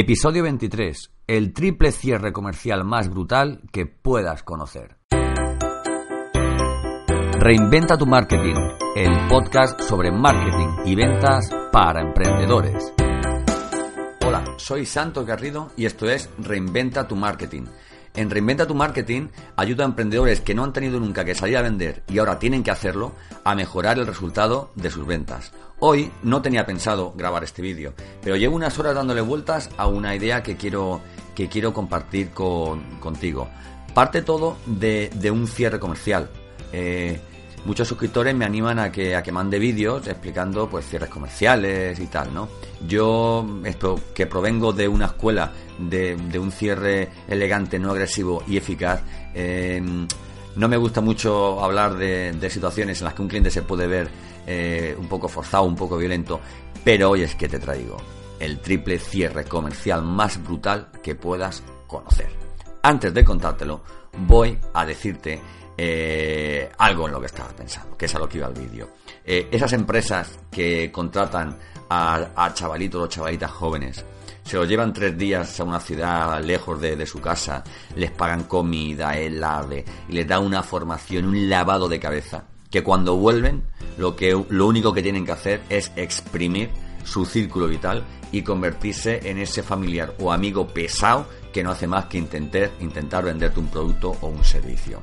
Episodio 23. El triple cierre comercial más brutal que puedas conocer. Reinventa tu marketing, el podcast sobre marketing y ventas para emprendedores. Hola, soy Santo Garrido y esto es Reinventa tu marketing. En Reinventa tu marketing ayuda a emprendedores que no han tenido nunca que salir a vender y ahora tienen que hacerlo a mejorar el resultado de sus ventas. Hoy no tenía pensado grabar este vídeo, pero llevo unas horas dándole vueltas a una idea que quiero, que quiero compartir contigo. Parte todo de, un cierre comercial. Eh, muchos suscriptores me animan a que, a que mande vídeos explicando pues cierres comerciales y tal, ¿no? Yo, esto, que provengo de una escuela de, un cierre elegante, no agresivo y eficaz, eh, no me gusta mucho hablar de, de, situaciones en las que un cliente se puede ver eh, un poco forzado, un poco violento, pero hoy es que te traigo el triple cierre comercial más brutal que puedas conocer. Antes de contártelo, voy a decirte eh, algo en lo que estaba pensando, que es a lo que iba el vídeo. Eh, esas empresas que contratan a, chavalitos o chavalitas jóvenes, se los llevan tres días a una ciudad lejos de, su casa, les pagan comida, helado y les dan una formación, un lavado de cabeza que cuando vuelven lo, que, lo único que tienen que hacer es exprimir su círculo vital y convertirse en ese familiar o amigo pesado que no hace más que intentar, intentar venderte un producto o un servicio.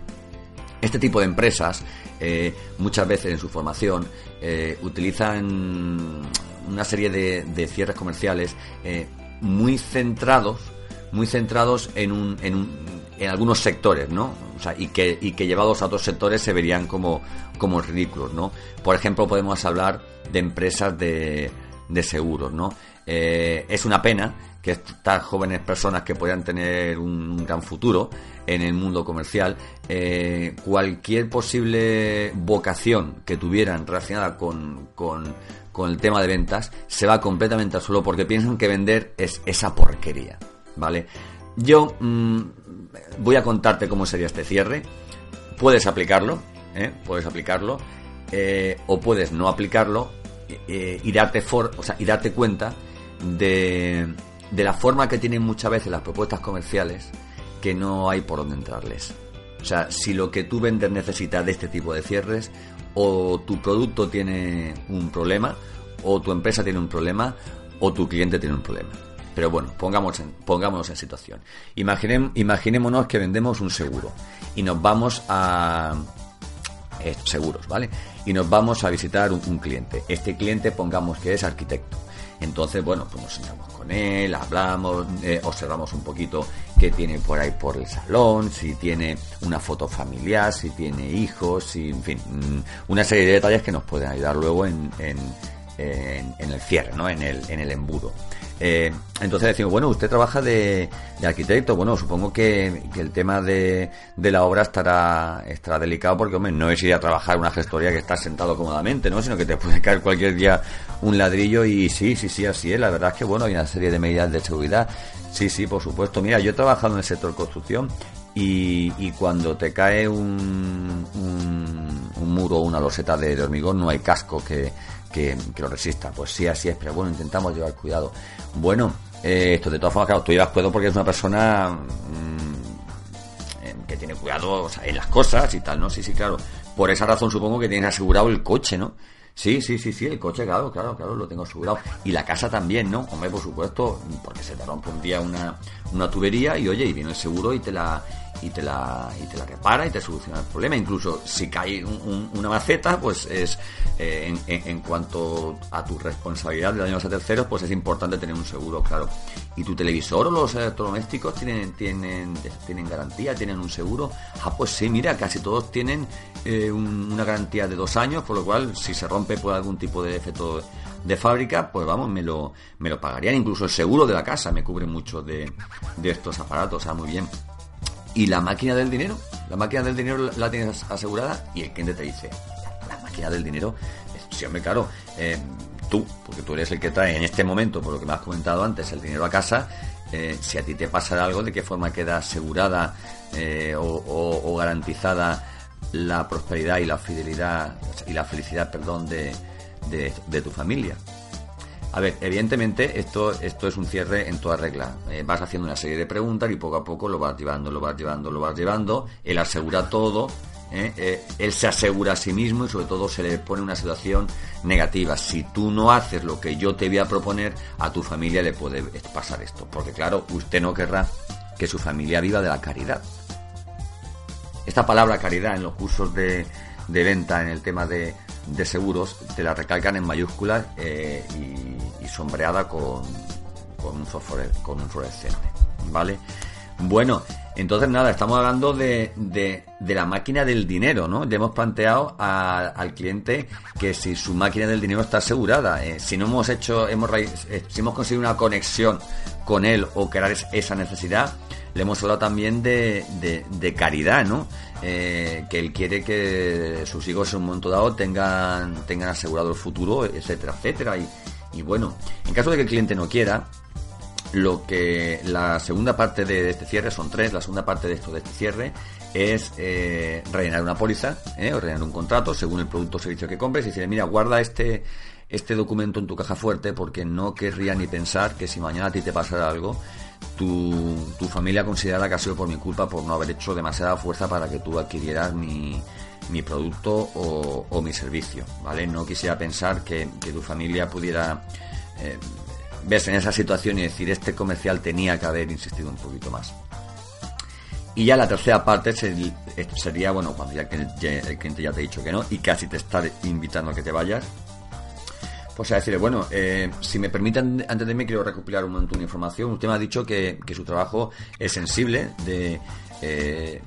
Este tipo de empresas, eh, muchas veces en su formación, eh, utilizan una serie de, cierres comerciales eh, muy centrados, muy centrados en, un, en, un, en algunos sectores, ¿no? O sea, y que, llevados a otros sectores se verían como, como ridículos, ¿no? Por ejemplo, podemos hablar de empresas de, de seguros, ¿no? Es una pena que estas jóvenes personas que podrían tener un gran futuro en el mundo comercial, eh, cualquier posible vocación que tuvieran relacionada con, con, con, el tema de ventas se va completamente al suelo porque piensan que vender es esa porquería, ¿vale? Yo mm, voy a contarte cómo sería este cierre. Puedes aplicarlo, ¿eh? puedes aplicarlo, eh, o puedes no aplicarlo y, for, o sea, y darte cuenta de, de la forma que tienen muchas veces las propuestas comerciales que no hay por dónde entrarles. O sea, si lo que tú vendes necesita de este tipo de cierres, o tu producto tiene un problema, o tu empresa tiene un problema, o tu cliente tiene un problema. Pero bueno, pongamos en, pongámonos en situación. imaginémonos que vendemos un seguro y nos vamos a... Eh, seguros, ¿vale? Y nos vamos a visitar un, cliente. Este cliente pongamos que es arquitecto. Entonces, bueno, pues nos sentamos con él, hablamos, eh, observamos un poquito qué tiene por ahí por el salón, si tiene una foto familiar, si tiene hijos, si, en fin, mm, una serie de detalles que nos pueden ayudar luego en, en, el cierre, ¿no? En el, en el embudo. Eh, entonces decimos, bueno, usted trabaja de, arquitecto, bueno, supongo que, el tema de, la obra estará, estará delicado porque, hombre, no es ir a trabajar una gestoría que estás sentado cómodamente, ¿no? Sino que te puede caer cualquier día un ladrillo y sí, sí, sí, así es. La verdad es que, bueno, hay una serie de medidas de seguridad. Sí, sí, por supuesto. Mira, yo he trabajado en el sector construcción y, cuando te cae un, un, muro o una loseta de hormigón no hay casco que que, lo resista. Pues sí, así es, pero bueno, intentamos llevar cuidado. Bueno, eh, esto de todas formas, claro, tú llevas cuidado porque es una persona mm, eh, que tiene cuidado en las cosas y tal, ¿no? Sí, sí, claro. Por esa razón supongo que tienes asegurado el coche, ¿no? Sí, sí, sí, sí, el coche, claro, claro, claro, lo tengo asegurado. Y la casa también, ¿no? Hombre, por supuesto, porque se te rompe un día una, una tubería y oye, y viene el seguro y te la y te la y te la repara y te soluciona el problema. Incluso si cae una maceta pues es eh, en, cuanto a tu responsabilidad de daños a terceros pues es importante tener un seguro claro. Y tu televisor o los electrodomésticos tienen tienen tienen garantía tienen un seguro ah pues sí mira casi todos tienen eh, una garantía de dos años por lo cual si se rompe por algún tipo de efecto de fábrica, pues vamos, me lo, me lo pagarían. Incluso el seguro de la casa me cubre mucho de, de estos aparatos, sea, muy bien. Y la máquina del dinero, la máquina del dinero la tienes asegurada y el cliente te dice, la máquina del dinero, sí, claro, eh, tú, porque tú eres el que trae en este momento, por lo que me has comentado antes, el dinero a casa, eh, si a ti te pasa algo, ¿de qué forma queda asegurada eh, o, garantizada la prosperidad y la fidelidad y la felicidad, perdón, de, de tu familia? A ver, evidentemente esto, esto es un cierre en toda regla. Eh, vas haciendo una serie de preguntas y poco a poco lo vas llevando, lo vas llevando, lo vas llevando. Él asegura todo, ¿eh? Eh, él se asegura a sí mismo y sobre todo se le pone una situación negativa. Si tú no haces lo que yo te voy a proponer, a tu familia le puede pasar esto. Porque claro, usted no querrá que su familia viva de la caridad. Esta palabra caridad en los cursos de, de venta, en el tema de, de seguros, te la recalcan en mayúsculas y, sombreada con, con, un con un fluorescente. ¿Vale? Bueno, entonces nada, estamos hablando de, de, la máquina del dinero, ¿no? Ya hemos planteado al cliente que si su máquina del dinero está asegurada, eh, si no hemos hecho, hemos, eh, si hemos conseguido una conexión con él o crear esa necesidad, le hemos hablado también de, de, caridad, ¿no? Eh, que él quiere que sus hijos en un momento dado tengan, tengan asegurado el futuro, etcétera, etcétera. Y, y bueno, en caso de que el cliente no quiera, lo que la segunda parte de este cierre son tres. La segunda parte de esto de este cierre es eh, rellenar una póliza eh, o rellenar un contrato según el producto o servicio que compres y decir, mira, guarda este este documento en tu caja fuerte porque no querría ni pensar que si mañana a ti te pasara algo, tu, tu familia considerara que ha sido por mi culpa por no haber hecho demasiada fuerza para que tú adquirieras mi, mi producto o, mi servicio, ¿vale? No quisiera pensar que, tu familia pudiera eh, ves en esa situación y decir este comercial tenía que haber insistido un poquito más. Y ya la tercera parte sería, bueno, cuando ya el cliente ya te ha dicho que no y casi te está invitando a que te vayas, pues a decirle, bueno, eh, si me permiten, antes de mí quiero recopilar un montón de información. Usted me ha dicho que, su trabajo es sensible de, eh,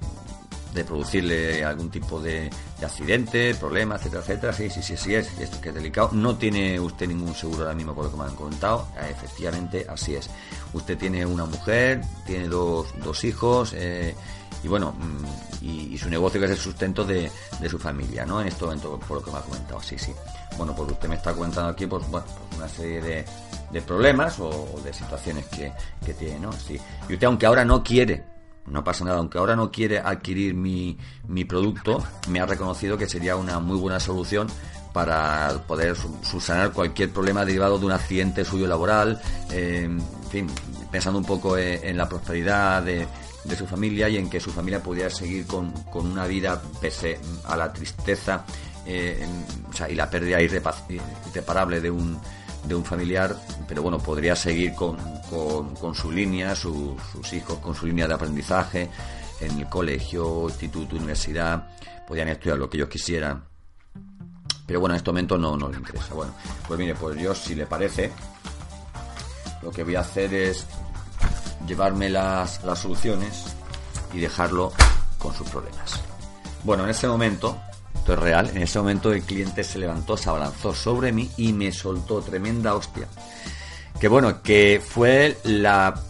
de producirle algún tipo de, accidente, problema, etcétera, etcétera. Sí, sí, sí, sí es, esto que es delicado. No tiene usted ningún seguro ahora mismo por lo que me han comentado. Eh, efectivamente, así es. Usted tiene una mujer, tiene dos, dos hijos, eh, y bueno, mm, y, su negocio que es el sustento de, de, su familia, ¿no? En este momento, por lo que me ha comentado, sí, sí. Bueno, pues usted me está comentando aquí, pues, bueno, pues una serie de, de problemas o, de situaciones que, que tiene, ¿no? Sí. Y usted, aunque ahora no quiere no pasa nada, aunque ahora no quiere adquirir mi, mi producto, me ha reconocido que sería una muy buena solución para poder subsanar cualquier problema derivado de un accidente suyo laboral, eh, en fin, pensando un poco en, la prosperidad de, su familia y en que su familia pudiera seguir con, una vida pese a la tristeza eh, y la pérdida irreparable de un, de un familiar, pero bueno, podría seguir con, con, su línea, sus hijos con su línea de aprendizaje en el colegio, instituto, universidad, podían estudiar lo que ellos quisieran. Pero bueno, en este momento no, no les interesa. Bueno, pues mire, pues yo si le parece, lo que voy a hacer es llevarme las, las soluciones y dejarlo con sus problemas. Bueno, en ese momento es real, en ese momento el cliente se levantó, se abalanzó sobre mí y me soltó tremenda hostia. Que bueno, que fue la,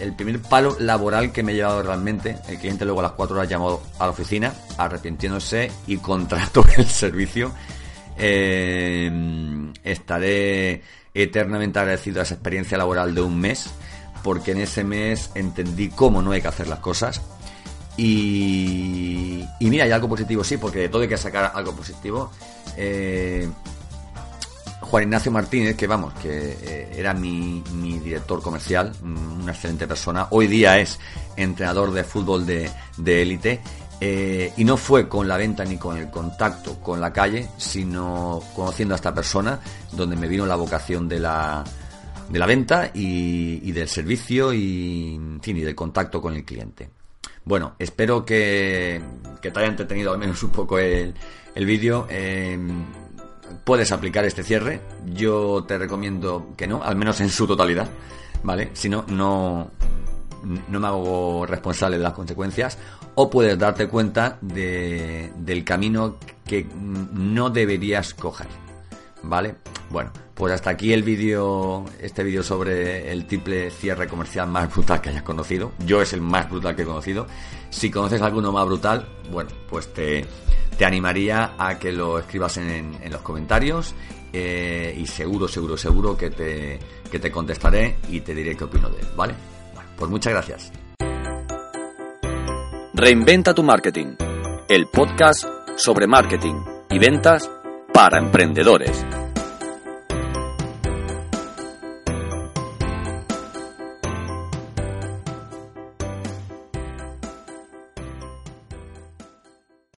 el primer palo laboral que me he llevado realmente. El cliente luego a las 4 horas llamó a la oficina, arrepintiéndose y contrató el servicio. Eh, estaré eternamente agradecido a esa experiencia laboral de un mes, porque en ese mes entendí cómo no hay que hacer las cosas y, mira, hay algo positivo, sí, porque de todo hay que sacar algo positivo. Eh, Juan Ignacio Martínez, que vamos, que eh, era mi, director comercial, mm, una excelente persona, hoy día es entrenador de fútbol de élite. Eh, y no fue con la venta ni con el contacto con la calle, sino conociendo a esta persona, donde me vino la vocación de la, de la venta y, del servicio y, fin, y del contacto con el cliente. Bueno, espero que, te haya entretenido al menos un poco el, vídeo. Em, puedes aplicar este cierre. Yo te recomiendo que no, al menos en su totalidad. ¿Vale? Si no, no, no me hago responsable de las consecuencias. O puedes darte cuenta de, del camino que no deberías coger. ¿Vale? Bueno, pues hasta aquí el vídeo, este vídeo sobre el triple cierre comercial más brutal que hayas conocido. Yo es el más brutal que he conocido. Si conoces alguno más brutal, bueno, pues te, te animaría a que lo escribas en, en los comentarios eh, y seguro, seguro, seguro que te, que te contestaré y te diré qué opino de él, ¿vale? Bueno, pues muchas gracias. Reinventa tu marketing, el podcast sobre marketing y ventas para emprendedores.